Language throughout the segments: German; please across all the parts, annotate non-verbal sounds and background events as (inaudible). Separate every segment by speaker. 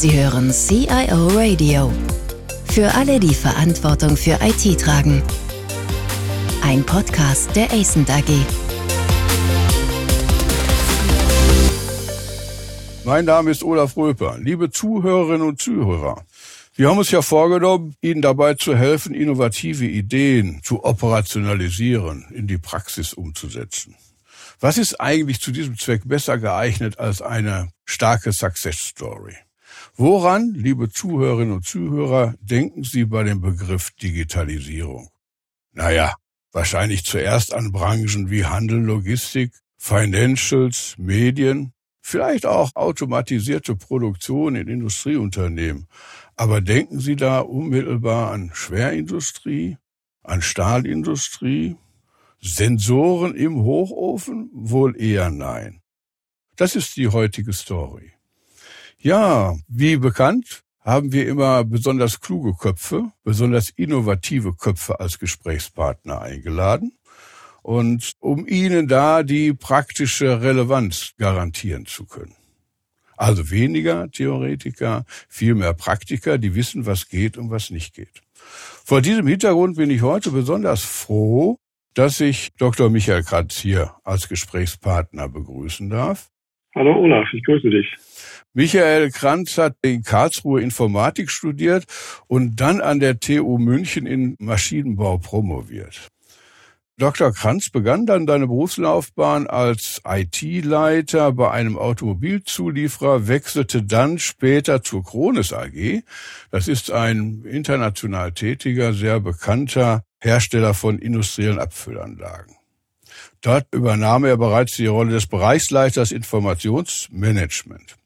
Speaker 1: Sie hören CIO Radio. Für alle, die Verantwortung für IT tragen. Ein Podcast der ACENT AG.
Speaker 2: Mein Name ist Olaf Röper. Liebe Zuhörerinnen und Zuhörer, wir haben uns ja vorgenommen, Ihnen dabei zu helfen, innovative Ideen zu operationalisieren, in die Praxis umzusetzen. Was ist eigentlich zu diesem Zweck besser geeignet als eine starke Success Story? Woran, liebe Zuhörerinnen und Zuhörer, denken Sie bei dem Begriff Digitalisierung? Naja, wahrscheinlich zuerst an Branchen wie Handel, Logistik, Financials, Medien, vielleicht auch automatisierte Produktion in Industrieunternehmen. Aber denken Sie da unmittelbar an Schwerindustrie, an Stahlindustrie, Sensoren im Hochofen? Wohl eher nein. Das ist die heutige Story. Ja, wie bekannt, haben wir immer besonders kluge Köpfe, besonders innovative Köpfe als Gesprächspartner eingeladen. Und um ihnen da die praktische Relevanz garantieren zu können. Also weniger Theoretiker, viel mehr Praktiker, die wissen, was geht und was nicht geht. Vor diesem Hintergrund bin ich heute besonders froh, dass ich Dr. Michael Kratz hier als Gesprächspartner begrüßen darf.
Speaker 3: Hallo Olaf, ich grüße dich.
Speaker 2: Michael Kranz hat in Karlsruhe Informatik studiert und dann an der TU München in Maschinenbau promoviert. Dr. Kranz begann dann seine Berufslaufbahn als IT-Leiter bei einem Automobilzulieferer, wechselte dann später zur Krones AG. Das ist ein international tätiger, sehr bekannter Hersteller von industriellen Abfüllanlagen. Dort übernahm er bereits die Rolle des Bereichsleiters Informationsmanagement.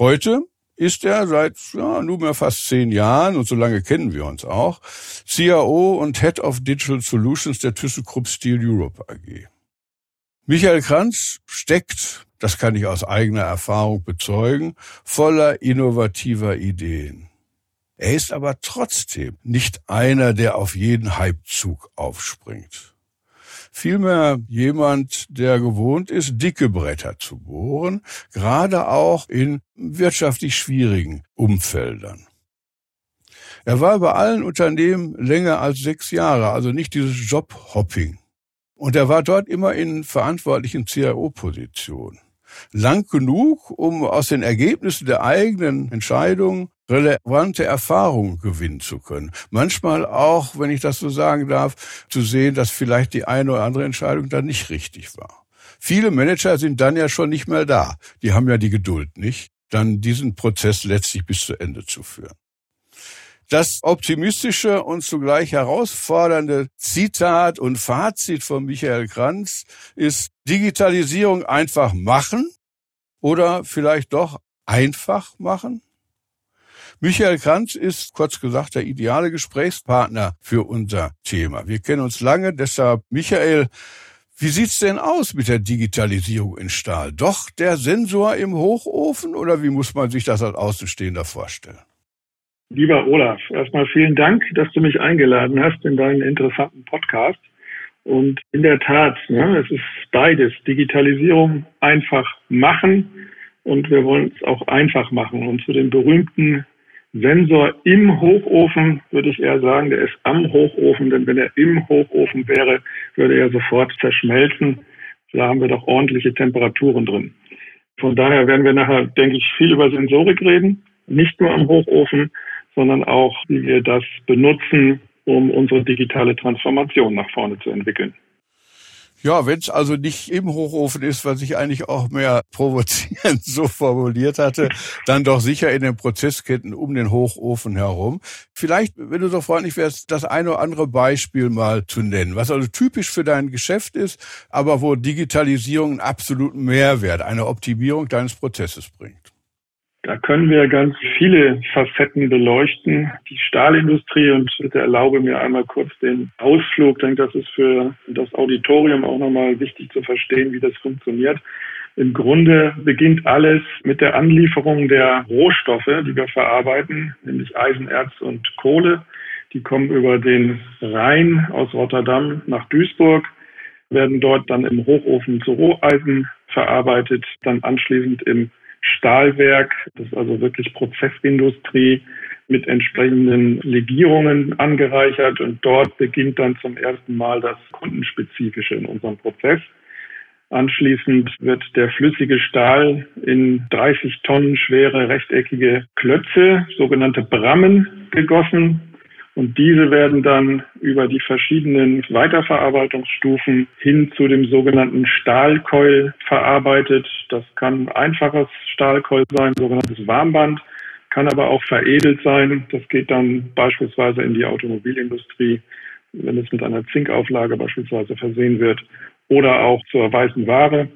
Speaker 2: Heute ist er seit ja, nunmehr fast zehn Jahren, und so lange kennen wir uns auch, CIO und Head of Digital Solutions der ThyssenKrupp Steel Europe AG. Michael Kranz steckt, das kann ich aus eigener Erfahrung bezeugen, voller innovativer Ideen. Er ist aber trotzdem nicht einer, der auf jeden Hypezug aufspringt vielmehr jemand, der gewohnt ist, dicke Bretter zu bohren, gerade auch in wirtschaftlich schwierigen Umfeldern. Er war bei allen Unternehmen länger als sechs Jahre, also nicht dieses Jobhopping. Und er war dort immer in verantwortlichen CIO-Positionen. Lang genug, um aus den Ergebnissen der eigenen Entscheidungen relevante Erfahrungen gewinnen zu können. Manchmal auch, wenn ich das so sagen darf, zu sehen, dass vielleicht die eine oder andere Entscheidung dann nicht richtig war. Viele Manager sind dann ja schon nicht mehr da. Die haben ja die Geduld nicht, dann diesen Prozess letztlich bis zu Ende zu führen. Das optimistische und zugleich herausfordernde Zitat und Fazit von Michael Kranz ist Digitalisierung einfach machen oder vielleicht doch einfach machen? Michael Kranz ist, kurz gesagt, der ideale Gesprächspartner für unser Thema. Wir kennen uns lange, deshalb Michael, wie sieht's denn aus mit der Digitalisierung in Stahl? Doch der Sensor im Hochofen oder wie muss man sich das als Außenstehender vorstellen?
Speaker 3: Lieber Olaf, erstmal vielen Dank, dass du mich eingeladen hast in deinen interessanten Podcast. Und in der Tat, ne, es ist beides. Digitalisierung einfach machen und wir wollen es auch einfach machen. Und zu den berühmten Sensor im Hochofen würde ich eher sagen, der ist am Hochofen, denn wenn er im Hochofen wäre, würde er sofort zerschmelzen. Da haben wir doch ordentliche Temperaturen drin. Von daher werden wir nachher, denke ich, viel über Sensorik reden, nicht nur am Hochofen, sondern auch, wie wir das benutzen, um unsere digitale Transformation nach vorne zu entwickeln.
Speaker 2: Ja, wenn es also nicht im Hochofen ist, was ich eigentlich auch mehr (laughs) provozierend so formuliert hatte, dann doch sicher in den Prozessketten um den Hochofen herum. Vielleicht, wenn du so freundlich wärst, das eine oder andere Beispiel mal zu nennen, was also typisch für dein Geschäft ist, aber wo Digitalisierung einen absoluten Mehrwert, eine Optimierung deines Prozesses bringt.
Speaker 3: Da können wir ganz viele Facetten beleuchten. Die Stahlindustrie und bitte erlaube mir einmal kurz den Ausflug. Ich denke, das ist für das Auditorium auch nochmal wichtig zu verstehen, wie das funktioniert. Im Grunde beginnt alles mit der Anlieferung der Rohstoffe, die wir verarbeiten, nämlich Eisenerz und Kohle. Die kommen über den Rhein aus Rotterdam nach Duisburg, werden dort dann im Hochofen zu Roheisen verarbeitet, dann anschließend im Stahlwerk, das ist also wirklich Prozessindustrie mit entsprechenden Legierungen angereichert und dort beginnt dann zum ersten Mal das Kundenspezifische in unserem Prozess. Anschließend wird der flüssige Stahl in 30 Tonnen schwere rechteckige Klötze, sogenannte Brammen, gegossen. Und diese werden dann über die verschiedenen Weiterverarbeitungsstufen hin zu dem sogenannten Stahlkeul verarbeitet. Das kann einfaches Stahlkeul sein, sogenanntes Warmband, kann aber auch veredelt sein. Das geht dann beispielsweise in die Automobilindustrie, wenn es mit einer Zinkauflage beispielsweise versehen wird oder auch zur weißen Ware,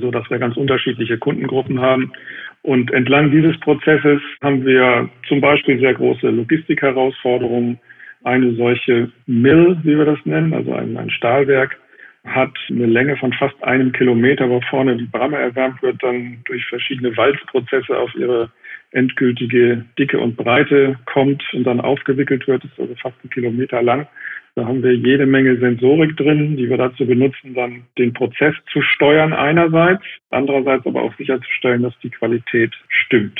Speaker 3: so dass wir ganz unterschiedliche Kundengruppen haben. Und entlang dieses Prozesses haben wir zum Beispiel sehr große Logistikherausforderungen. Eine solche Mill, wie wir das nennen, also ein, ein Stahlwerk, hat eine Länge von fast einem Kilometer, wo vorne die Bramme erwärmt wird, dann durch verschiedene Walzprozesse auf ihre endgültige Dicke und Breite kommt und dann aufgewickelt wird, das ist also fast ein Kilometer lang. Da haben wir jede Menge Sensorik drin, die wir dazu benutzen, dann den Prozess zu steuern einerseits, andererseits aber auch sicherzustellen, dass die Qualität stimmt.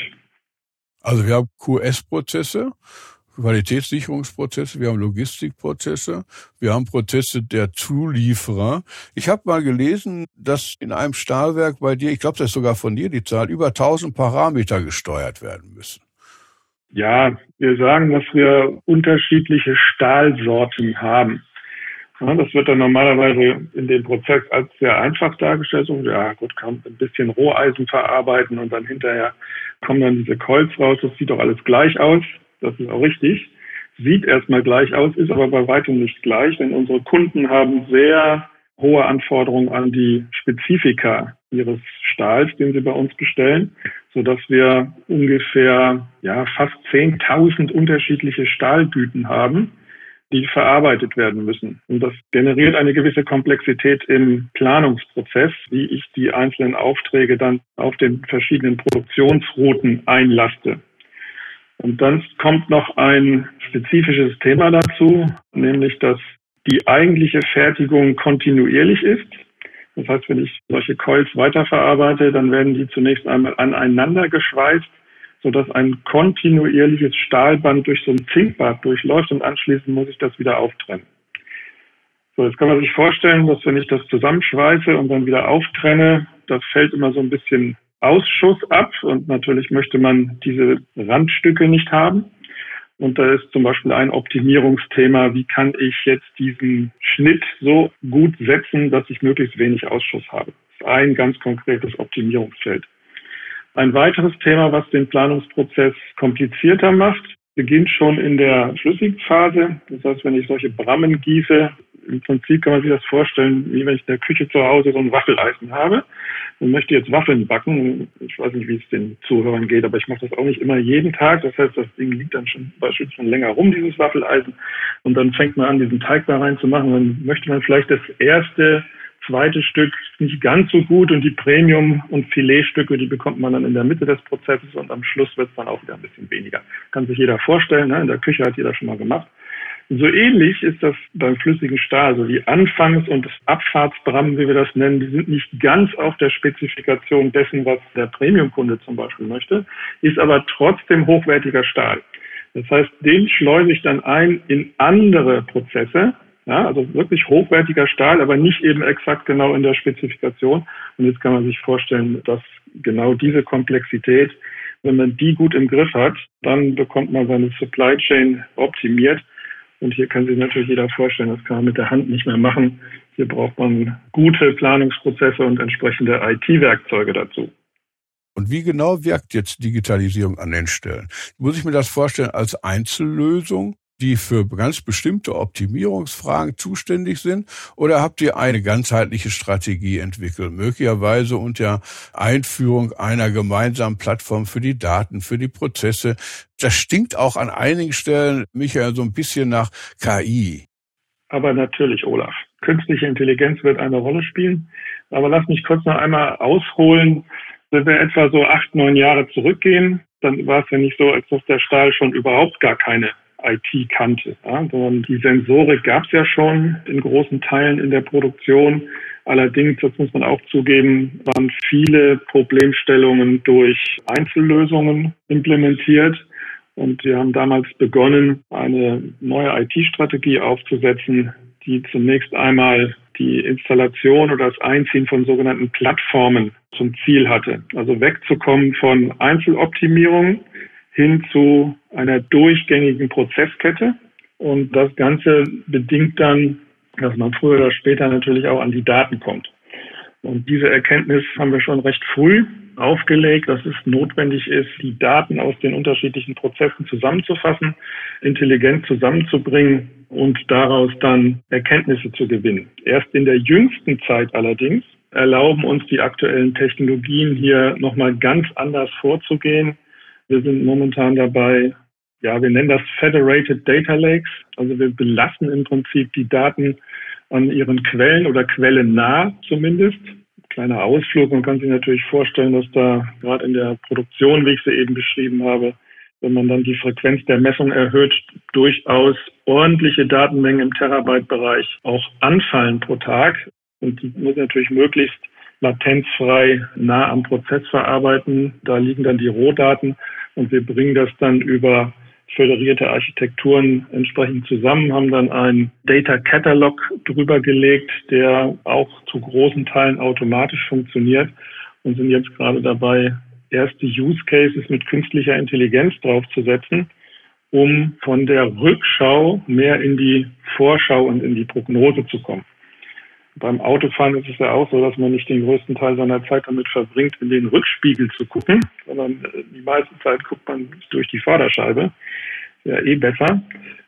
Speaker 2: Also wir haben QS-Prozesse, Qualitätssicherungsprozesse, wir haben Logistikprozesse, wir haben Prozesse der Zulieferer. Ich habe mal gelesen, dass in einem Stahlwerk bei dir, ich glaube, das ist sogar von dir die Zahl, über 1000 Parameter gesteuert werden müssen.
Speaker 3: Ja, wir sagen, dass wir unterschiedliche Stahlsorten haben. Ja, das wird dann normalerweise in dem Prozess als sehr einfach dargestellt. Und ja, gut, kann ein bisschen Roheisen verarbeiten und dann hinterher kommen dann diese Colts raus. Das sieht doch alles gleich aus. Das ist auch richtig. Sieht erstmal gleich aus, ist aber bei weitem nicht gleich, denn unsere Kunden haben sehr hohe Anforderungen an die Spezifika ihres Stahls, den sie bei uns bestellen, so dass wir ungefähr ja fast 10.000 unterschiedliche Stahlgüten haben, die verarbeitet werden müssen. Und das generiert eine gewisse Komplexität im Planungsprozess, wie ich die einzelnen Aufträge dann auf den verschiedenen Produktionsrouten einlaste. Und dann kommt noch ein spezifisches Thema dazu, nämlich dass die eigentliche Fertigung kontinuierlich ist. Das heißt, wenn ich solche Coils weiterverarbeite, dann werden die zunächst einmal aneinander geschweißt, sodass ein kontinuierliches Stahlband durch so ein Zinkbad durchläuft und anschließend muss ich das wieder auftrennen. So, jetzt kann man sich vorstellen, dass wenn ich das zusammenschweiße und dann wieder auftrenne, das fällt immer so ein bisschen Ausschuss ab und natürlich möchte man diese Randstücke nicht haben. Und da ist zum Beispiel ein Optimierungsthema, wie kann ich jetzt diesen Schnitt so gut setzen, dass ich möglichst wenig Ausschuss habe. Das ist ein ganz konkretes Optimierungsfeld. Ein weiteres Thema, was den Planungsprozess komplizierter macht, beginnt schon in der Flüssigphase. Das heißt, wenn ich solche Brammen gieße, im Prinzip kann man sich das vorstellen, wie wenn ich in der Küche zu Hause so ein Waffeleisen habe und möchte jetzt Waffeln backen. Ich weiß nicht, wie es den Zuhörern geht, aber ich mache das auch nicht immer jeden Tag. Das heißt, das Ding liegt dann schon beispielsweise schon länger rum, dieses Waffeleisen. Und dann fängt man an, diesen Teig da reinzumachen. Dann möchte man vielleicht das erste, zweite Stück nicht ganz so gut und die Premium- und Filetstücke, die bekommt man dann in der Mitte des Prozesses und am Schluss wird es dann auch wieder ein bisschen weniger. Kann sich jeder vorstellen, ne? in der Küche hat jeder schon mal gemacht. So ähnlich ist das beim flüssigen Stahl. Also die Anfangs- und Abfahrtsbrammen, wie wir das nennen, die sind nicht ganz auf der Spezifikation dessen, was der Premiumkunde zum Beispiel möchte, ist aber trotzdem hochwertiger Stahl. Das heißt, den schleuse ich dann ein in andere Prozesse, ja, also wirklich hochwertiger Stahl, aber nicht eben exakt genau in der Spezifikation. Und jetzt kann man sich vorstellen, dass genau diese Komplexität, wenn man die gut im Griff hat, dann bekommt man seine Supply Chain optimiert und hier kann sich natürlich jeder vorstellen, das kann man mit der Hand nicht mehr machen. Hier braucht man gute Planungsprozesse und entsprechende IT-Werkzeuge dazu.
Speaker 2: Und wie genau wirkt jetzt Digitalisierung an den Stellen? Muss ich mir das vorstellen als Einzellösung? Die für ganz bestimmte Optimierungsfragen zuständig sind? Oder habt ihr eine ganzheitliche Strategie entwickelt, möglicherweise unter Einführung einer gemeinsamen Plattform für die Daten, für die Prozesse? Das stinkt auch an einigen Stellen, Michael, so ein bisschen nach KI.
Speaker 3: Aber natürlich, Olaf. Künstliche Intelligenz wird eine Rolle spielen. Aber lass mich kurz noch einmal ausholen. Wenn wir etwa so acht, neun Jahre zurückgehen, dann war es ja nicht so, als dass der Stahl schon überhaupt gar keine IT kannte. Ja, sondern die Sensorik gab es ja schon in großen Teilen in der Produktion. Allerdings, das muss man auch zugeben, waren viele Problemstellungen durch Einzellösungen implementiert. Und wir haben damals begonnen, eine neue IT-Strategie aufzusetzen, die zunächst einmal die Installation oder das Einziehen von sogenannten Plattformen zum Ziel hatte. Also wegzukommen von Einzeloptimierung hin zu einer durchgängigen Prozesskette. Und das Ganze bedingt dann, dass man früher oder später natürlich auch an die Daten kommt. Und diese Erkenntnis haben wir schon recht früh aufgelegt, dass es notwendig ist, die Daten aus den unterschiedlichen Prozessen zusammenzufassen, intelligent zusammenzubringen und daraus dann Erkenntnisse zu gewinnen. Erst in der jüngsten Zeit allerdings erlauben uns die aktuellen Technologien hier nochmal ganz anders vorzugehen. Wir sind momentan dabei, ja, wir nennen das Federated Data Lakes. Also wir belassen im Prinzip die Daten an ihren Quellen oder Quellen nah zumindest. Kleiner Ausflug. Man kann sich natürlich vorstellen, dass da gerade in der Produktion, wie ich sie eben beschrieben habe, wenn man dann die Frequenz der Messung erhöht, durchaus ordentliche Datenmengen im Terabyte-Bereich auch anfallen pro Tag. Und die muss natürlich möglichst latenzfrei nah am Prozess verarbeiten. Da liegen dann die Rohdaten und wir bringen das dann über föderierte Architekturen entsprechend zusammen, haben dann einen Data Catalog drüber gelegt, der auch zu großen Teilen automatisch funktioniert und sind jetzt gerade dabei, erste Use Cases mit künstlicher Intelligenz draufzusetzen, um von der Rückschau mehr in die Vorschau und in die Prognose zu kommen. Beim Autofahren ist es ja auch so, dass man nicht den größten Teil seiner Zeit damit verbringt, in den Rückspiegel zu gucken, sondern äh, die meiste Zeit guckt man durch die Vorderscheibe. Ja, eh besser.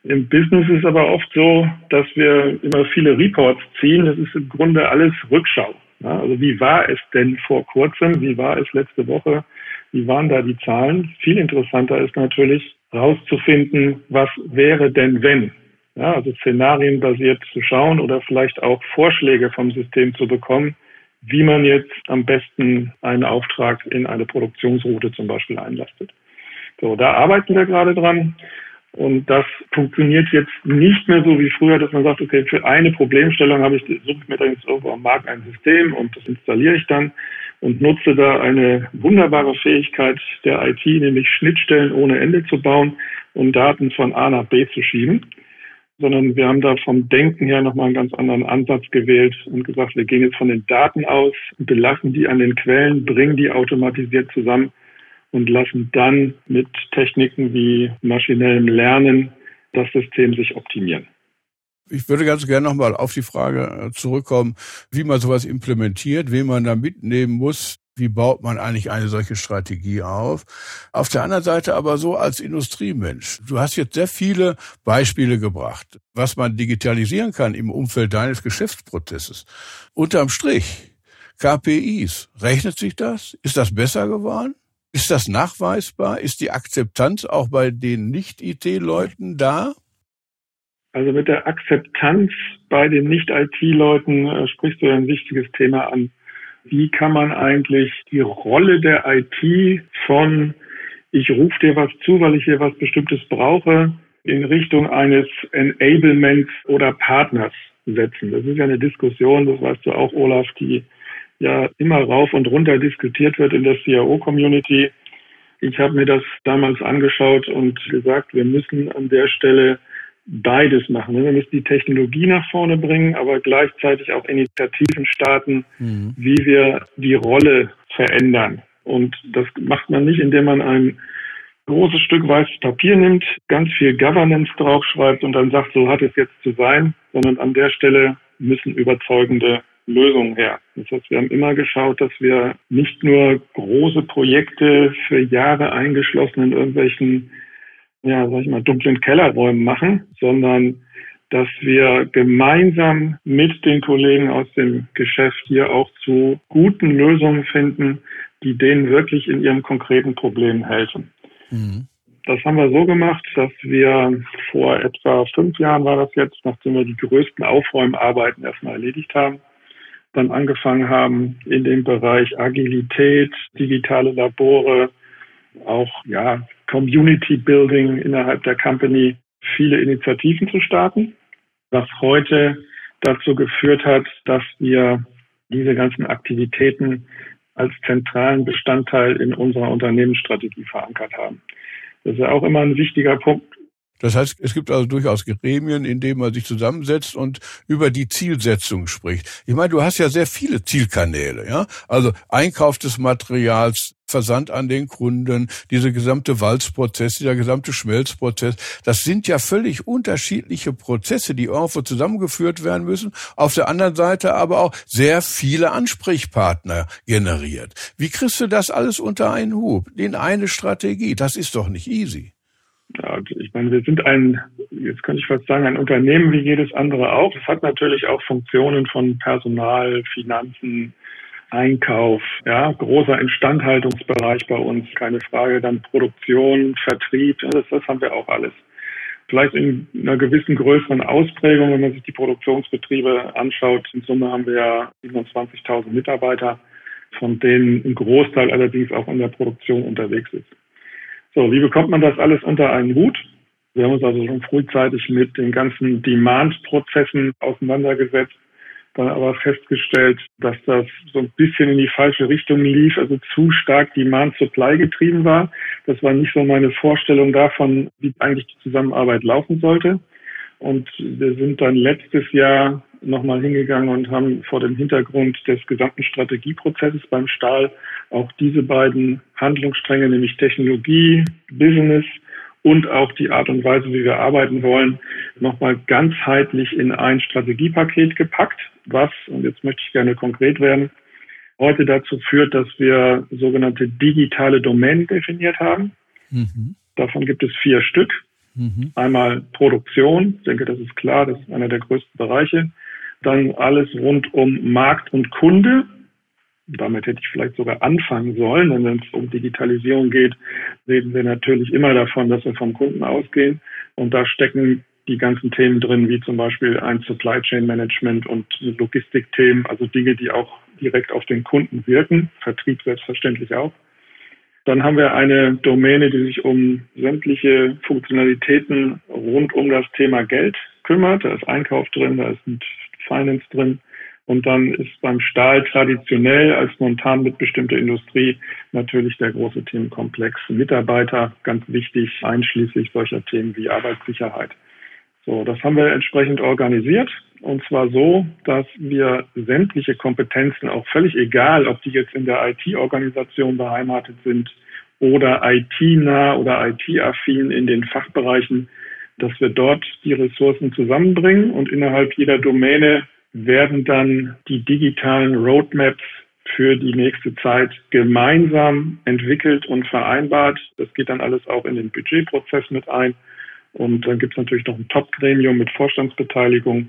Speaker 3: Im Business ist aber oft so, dass wir immer viele Reports ziehen. Das ist im Grunde alles Rückschau. Ja, also wie war es denn vor kurzem? Wie war es letzte Woche? Wie waren da die Zahlen? Viel interessanter ist natürlich herauszufinden, was wäre denn wenn? Ja, also szenarienbasiert zu schauen oder vielleicht auch Vorschläge vom System zu bekommen, wie man jetzt am besten einen Auftrag in eine Produktionsroute zum Beispiel einlastet. So, da arbeiten wir gerade dran. Und das funktioniert jetzt nicht mehr so wie früher, dass man sagt, okay, für eine Problemstellung habe ich, suche ich mir dann jetzt irgendwo am Markt ein System und das installiere ich dann und nutze da eine wunderbare Fähigkeit der IT, nämlich Schnittstellen ohne Ende zu bauen und Daten von A nach B zu schieben sondern wir haben da vom Denken her nochmal einen ganz anderen Ansatz gewählt und gesagt, wir gehen jetzt von den Daten aus, belassen die an den Quellen, bringen die automatisiert zusammen und lassen dann mit Techniken wie maschinellem Lernen das System sich optimieren.
Speaker 2: Ich würde ganz gerne nochmal auf die Frage zurückkommen, wie man sowas implementiert, wen man da mitnehmen muss. Wie baut man eigentlich eine solche Strategie auf? Auf der anderen Seite aber so als Industriemensch. Du hast jetzt sehr viele Beispiele gebracht, was man digitalisieren kann im Umfeld deines Geschäftsprozesses. Unterm Strich, KPIs, rechnet sich das? Ist das besser geworden? Ist das nachweisbar? Ist die Akzeptanz auch bei den Nicht-IT-Leuten da?
Speaker 3: Also mit der Akzeptanz bei den Nicht-IT-Leuten äh, sprichst du ein wichtiges Thema an wie kann man eigentlich die Rolle der IT von ich rufe dir was zu, weil ich hier was Bestimmtes brauche, in Richtung eines Enablements oder Partners setzen. Das ist ja eine Diskussion, das weißt du auch, Olaf, die ja immer rauf und runter diskutiert wird in der CIO-Community. Ich habe mir das damals angeschaut und gesagt, wir müssen an der Stelle beides machen. Wir müssen die Technologie nach vorne bringen, aber gleichzeitig auch Initiativen starten, mhm. wie wir die Rolle verändern. Und das macht man nicht, indem man ein großes Stück weißes Papier nimmt, ganz viel Governance draufschreibt und dann sagt, so hat es jetzt zu sein, sondern an der Stelle müssen überzeugende Lösungen her. Das heißt, wir haben immer geschaut, dass wir nicht nur große Projekte für Jahre eingeschlossen in irgendwelchen ja, sag ich mal, dunklen Kellerräumen machen, sondern dass wir gemeinsam mit den Kollegen aus dem Geschäft hier auch zu guten Lösungen finden, die denen wirklich in ihrem konkreten Problem helfen. Mhm. Das haben wir so gemacht, dass wir vor etwa fünf Jahren war das jetzt, nachdem wir die größten Aufräumarbeiten erstmal erledigt haben, dann angefangen haben, in dem Bereich Agilität, digitale Labore, auch ja Community Building innerhalb der Company viele Initiativen zu starten, was heute dazu geführt hat, dass wir diese ganzen Aktivitäten als zentralen Bestandteil in unserer Unternehmensstrategie verankert haben. Das ist ja auch immer ein wichtiger Punkt,
Speaker 2: das heißt, es gibt also durchaus Gremien, in denen man sich zusammensetzt und über die Zielsetzung spricht. Ich meine, du hast ja sehr viele Zielkanäle, ja? Also Einkauf des Materials, Versand an den Kunden, diese gesamte Walzprozess, dieser gesamte Schmelzprozess, das sind ja völlig unterschiedliche Prozesse, die irgendwo zusammengeführt werden müssen. Auf der anderen Seite aber auch sehr viele Ansprechpartner generiert. Wie kriegst du das alles unter einen Hub? In eine Strategie? Das ist doch nicht easy.
Speaker 3: Ja, ich meine, wir sind ein, jetzt könnte ich fast sagen, ein Unternehmen wie jedes andere auch. Es hat natürlich auch Funktionen von Personal, Finanzen, Einkauf, ja, großer Instandhaltungsbereich bei uns, keine Frage, dann Produktion, Vertrieb, das, das haben wir auch alles. Vielleicht in einer gewissen größeren Ausprägung, wenn man sich die Produktionsbetriebe anschaut. In Summe haben wir ja 27.000 Mitarbeiter, von denen ein Großteil allerdings auch in der Produktion unterwegs ist. So, wie bekommt man das alles unter einen Hut? Wir haben uns also schon frühzeitig mit den ganzen Demand-Prozessen auseinandergesetzt, dann aber festgestellt, dass das so ein bisschen in die falsche Richtung lief, also zu stark Demand-Supply getrieben war. Das war nicht so meine Vorstellung davon, wie eigentlich die Zusammenarbeit laufen sollte. Und wir sind dann letztes Jahr nochmal hingegangen und haben vor dem Hintergrund des gesamten Strategieprozesses beim Stahl auch diese beiden Handlungsstränge, nämlich Technologie, Business und auch die Art und Weise, wie wir arbeiten wollen, nochmal ganzheitlich in ein Strategiepaket gepackt, was, und jetzt möchte ich gerne konkret werden, heute dazu führt, dass wir sogenannte digitale Domänen definiert haben. Mhm. Davon gibt es vier Stück. Mhm. Einmal Produktion, ich denke, das ist klar, das ist einer der größten Bereiche. Dann alles rund um Markt und Kunde. Damit hätte ich vielleicht sogar anfangen sollen, denn wenn es um Digitalisierung geht, reden wir natürlich immer davon, dass wir vom Kunden ausgehen. Und da stecken die ganzen Themen drin, wie zum Beispiel ein Supply Chain Management und Logistikthemen, also Dinge, die auch direkt auf den Kunden wirken, Vertrieb selbstverständlich auch. Dann haben wir eine Domäne, die sich um sämtliche Funktionalitäten rund um das Thema Geld kümmert. Da ist Einkauf drin, da ist Finance drin. Und dann ist beim Stahl traditionell als montan mitbestimmte Industrie natürlich der große Themenkomplex Mitarbeiter ganz wichtig, einschließlich solcher Themen wie Arbeitssicherheit. So, das haben wir entsprechend organisiert. Und zwar so, dass wir sämtliche Kompetenzen, auch völlig egal, ob die jetzt in der IT-Organisation beheimatet sind oder IT-nah oder IT-affin in den Fachbereichen, dass wir dort die Ressourcen zusammenbringen und innerhalb jeder Domäne werden dann die digitalen Roadmaps für die nächste Zeit gemeinsam entwickelt und vereinbart. Das geht dann alles auch in den Budgetprozess mit ein. Und dann gibt es natürlich noch ein Top-Gremium mit Vorstandsbeteiligung,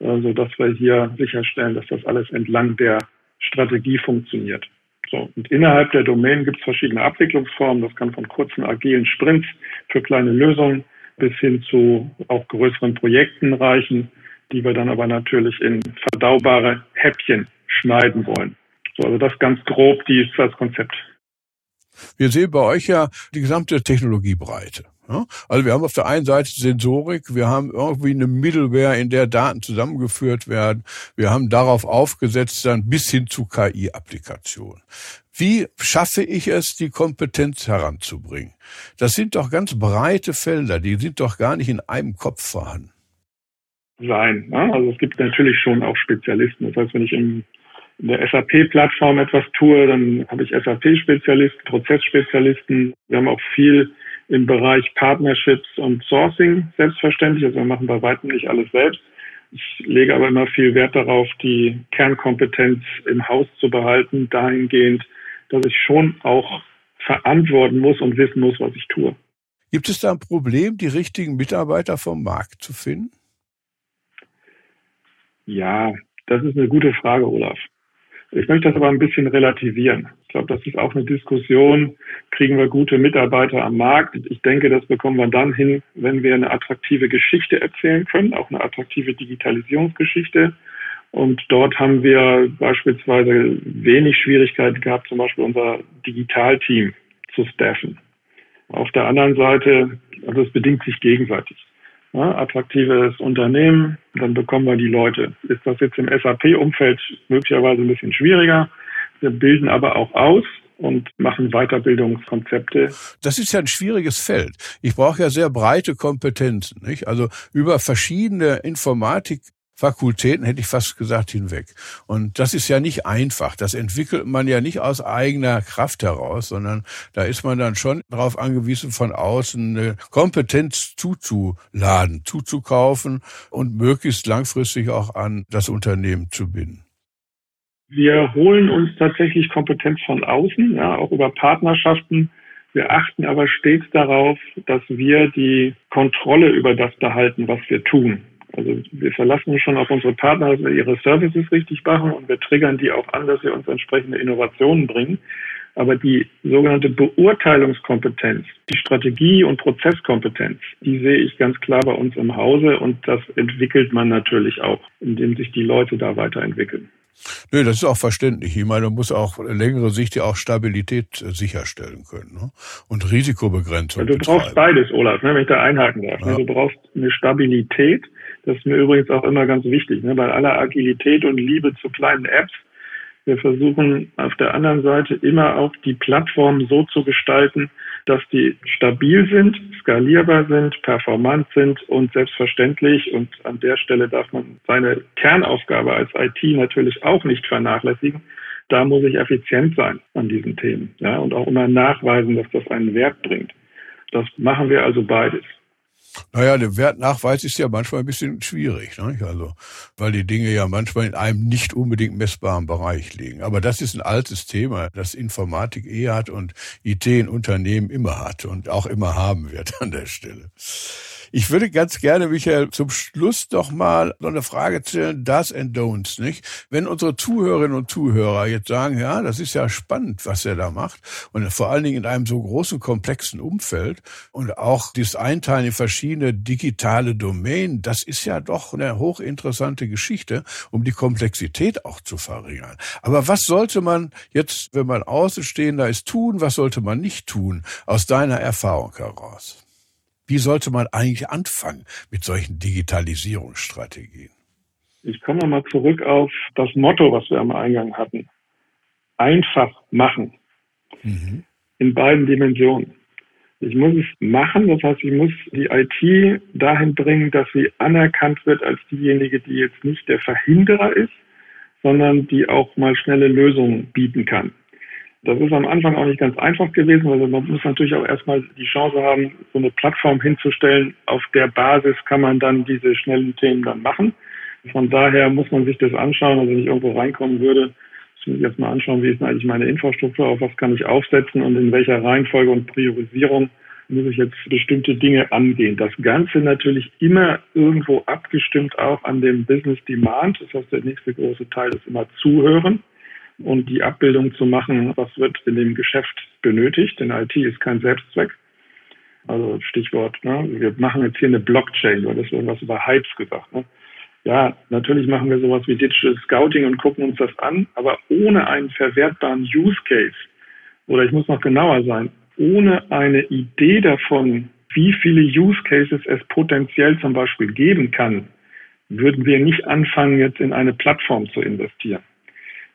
Speaker 3: äh, sodass wir hier sicherstellen, dass das alles entlang der Strategie funktioniert. So, und innerhalb der Domänen gibt es verschiedene Abwicklungsformen. Das kann von kurzen, agilen Sprints für kleine Lösungen bis hin zu auch größeren Projekten reichen, die wir dann aber natürlich in verdaubare Häppchen schneiden wollen. So, also das ganz grob die, das Konzept.
Speaker 2: Wir sehen bei euch ja die gesamte Technologiebreite. Also wir haben auf der einen Seite Sensorik, wir haben irgendwie eine Middleware, in der Daten zusammengeführt werden. Wir haben darauf aufgesetzt dann bis hin zu KI-Applikationen. Wie schaffe ich es, die Kompetenz heranzubringen? Das sind doch ganz breite Felder, die sind doch gar nicht in einem Kopf vorhanden.
Speaker 3: Sein. Ne? Also es gibt natürlich schon auch Spezialisten. Das heißt, wenn ich im in der SAP-Plattform etwas tue, dann habe ich SAP-Spezialisten, Prozessspezialisten. Wir haben auch viel im Bereich Partnerships und Sourcing, selbstverständlich. Also wir machen bei weitem nicht alles selbst. Ich lege aber immer viel Wert darauf, die Kernkompetenz im Haus zu behalten, dahingehend, dass ich schon auch verantworten muss und wissen muss, was ich tue.
Speaker 2: Gibt es da ein Problem, die richtigen Mitarbeiter vom Markt zu finden?
Speaker 3: Ja, das ist eine gute Frage, Olaf. Ich möchte das aber ein bisschen relativieren. Ich glaube, das ist auch eine Diskussion. Kriegen wir gute Mitarbeiter am Markt? Ich denke, das bekommen wir dann hin, wenn wir eine attraktive Geschichte erzählen können, auch eine attraktive Digitalisierungsgeschichte. Und dort haben wir beispielsweise wenig Schwierigkeiten gehabt, zum Beispiel unser Digitalteam zu staffen. Auf der anderen Seite, also es bedingt sich gegenseitig. Ja, attraktives Unternehmen, dann bekommen wir die Leute. Ist das jetzt im SAP-Umfeld möglicherweise ein bisschen schwieriger? Wir bilden aber auch aus und machen Weiterbildungskonzepte.
Speaker 2: Das ist ja ein schwieriges Feld. Ich brauche ja sehr breite Kompetenzen, nicht? Also über verschiedene Informatik Fakultäten, hätte ich fast gesagt, hinweg. Und das ist ja nicht einfach. Das entwickelt man ja nicht aus eigener Kraft heraus, sondern da ist man dann schon darauf angewiesen, von außen eine Kompetenz zuzuladen, zuzukaufen und möglichst langfristig auch an das Unternehmen zu binden.
Speaker 3: Wir holen uns tatsächlich Kompetenz von außen, ja, auch über Partnerschaften. Wir achten aber stets darauf, dass wir die Kontrolle über das behalten, was wir tun. Also wir verlassen uns schon auf unsere Partner, dass wir ihre Services richtig machen und wir triggern die auch an, dass sie uns entsprechende Innovationen bringen. Aber die sogenannte Beurteilungskompetenz, die Strategie- und Prozesskompetenz, die sehe ich ganz klar bei uns im Hause und das entwickelt man natürlich auch, indem sich die Leute da weiterentwickeln.
Speaker 2: Nö, das ist auch verständlich. Ich meine, man muss auch längere Sicht ja auch Stabilität äh, sicherstellen können ne? und Risikobegrenzung.
Speaker 3: Ja, du
Speaker 2: betreiben.
Speaker 3: brauchst beides, Olaf, ne, wenn ich da einhaken darf. Ja. Du brauchst eine Stabilität, das ist mir übrigens auch immer ganz wichtig, ne? bei aller Agilität und Liebe zu kleinen Apps. Wir versuchen auf der anderen Seite immer auch die Plattform so zu gestalten, dass die stabil sind, skalierbar sind, performant sind und selbstverständlich, und an der Stelle darf man seine Kernaufgabe als IT natürlich auch nicht vernachlässigen, da muss ich effizient sein an diesen Themen ja, und auch immer nachweisen, dass das einen Wert bringt. Das machen wir also beides.
Speaker 2: Naja, der Wertnachweis ist ja manchmal ein bisschen schwierig, ne? also, weil die Dinge ja manchmal in einem nicht unbedingt messbaren Bereich liegen. Aber das ist ein altes Thema, das Informatik eh hat und IT in Unternehmen immer hat und auch immer haben wird an der Stelle. Ich würde ganz gerne, Michael, zum Schluss doch mal so eine Frage stellen, Does and Don'ts, nicht? Wenn unsere Zuhörerinnen und Zuhörer jetzt sagen, ja, das ist ja spannend, was er da macht und vor allen Dingen in einem so großen, komplexen Umfeld und auch dieses Einteilen in verschiedene digitale Domänen, das ist ja doch eine hochinteressante Geschichte, um die Komplexität auch zu verringern. Aber was sollte man jetzt, wenn man Außenstehender ist, tun? Was sollte man nicht tun aus deiner Erfahrung heraus? Wie sollte man eigentlich anfangen mit solchen Digitalisierungsstrategien?
Speaker 3: Ich komme mal zurück auf das Motto, was wir am Eingang hatten. Einfach machen. Mhm. In beiden Dimensionen. Ich muss es machen, das heißt, ich muss die IT dahin bringen, dass sie anerkannt wird als diejenige, die jetzt nicht der Verhinderer ist, sondern die auch mal schnelle Lösungen bieten kann. Das ist am Anfang auch nicht ganz einfach gewesen, weil man muss natürlich auch erstmal die Chance haben, so eine Plattform hinzustellen. Auf der Basis kann man dann diese schnellen Themen dann machen. Von daher muss man sich das anschauen. Also wenn ich irgendwo reinkommen würde, muss ich erstmal anschauen, wie ist eigentlich meine Infrastruktur, auf was kann ich aufsetzen und in welcher Reihenfolge und Priorisierung muss ich jetzt bestimmte Dinge angehen. Das Ganze natürlich immer irgendwo abgestimmt auch an dem Business Demand. Das heißt, der nächste große Teil ist immer Zuhören und die Abbildung zu machen, was wird in dem Geschäft benötigt. Denn IT ist kein Selbstzweck. Also Stichwort, ne? wir machen jetzt hier eine Blockchain, du hattest irgendwas über Hypes gesagt. Ne? Ja, natürlich machen wir sowas wie Digital Scouting und gucken uns das an, aber ohne einen verwertbaren Use Case, oder ich muss noch genauer sein, ohne eine Idee davon, wie viele Use Cases es potenziell zum Beispiel geben kann, würden wir nicht anfangen, jetzt in eine Plattform zu investieren.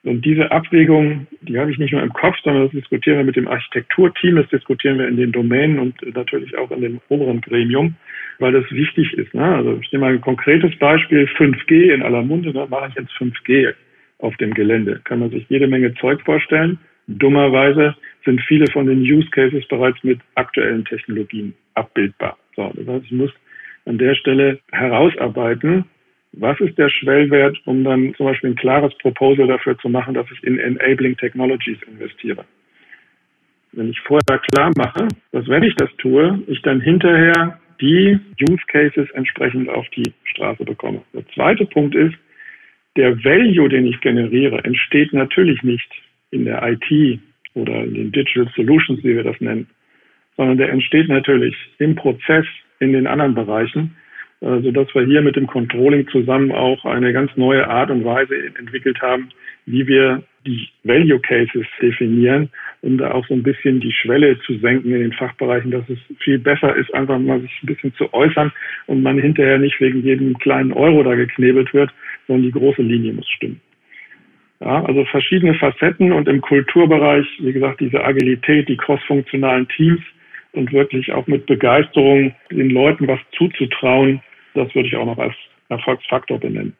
Speaker 3: Und diese Abwägung, die habe ich nicht nur im Kopf, sondern das diskutieren wir mit dem Architekturteam, das diskutieren wir in den Domänen und natürlich auch in dem oberen Gremium, weil das wichtig ist. Ne? Also ich nehme mal ein konkretes Beispiel, 5G in aller Munde, ne? mache ich jetzt 5G auf dem Gelände. Kann man sich jede Menge Zeug vorstellen. Dummerweise sind viele von den Use Cases bereits mit aktuellen Technologien abbildbar. So, das heißt, ich muss an der Stelle herausarbeiten, was ist der Schwellwert, um dann zum Beispiel ein klares Proposal dafür zu machen, dass ich in Enabling Technologies investiere? Wenn ich vorher klar mache, dass wenn ich das tue, ich dann hinterher die Use Cases entsprechend auf die Straße bekomme. Der zweite Punkt ist, der Value, den ich generiere, entsteht natürlich nicht in der IT oder in den Digital Solutions, wie wir das nennen, sondern der entsteht natürlich im Prozess in den anderen Bereichen sodass wir hier mit dem Controlling zusammen auch eine ganz neue Art und Weise entwickelt haben, wie wir die Value Cases definieren, um da auch so ein bisschen die Schwelle zu senken in den Fachbereichen, dass es viel besser ist, einfach mal sich ein bisschen zu äußern und man hinterher nicht wegen jedem kleinen Euro da geknebelt wird, sondern die große Linie muss stimmen. Ja, also verschiedene Facetten und im Kulturbereich, wie gesagt, diese Agilität, die crossfunktionalen Teams und wirklich auch mit Begeisterung den Leuten was zuzutrauen, das würde ich auch noch als Erfolgsfaktor benennen.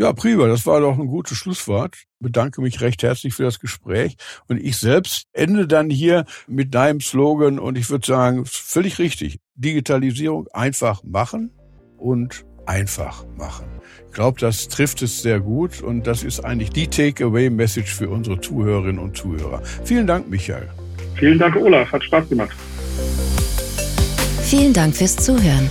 Speaker 2: Ja, prima, das war doch ein gutes Schlusswort. Ich bedanke mich recht herzlich für das Gespräch. Und ich selbst ende dann hier mit deinem Slogan und ich würde sagen, völlig richtig. Digitalisierung einfach machen und einfach machen. Ich glaube, das trifft es sehr gut und das ist eigentlich die Takeaway-Message für unsere Zuhörerinnen und Zuhörer. Vielen Dank, Michael.
Speaker 3: Vielen Dank, Olaf. Hat Spaß gemacht.
Speaker 1: Vielen Dank fürs Zuhören.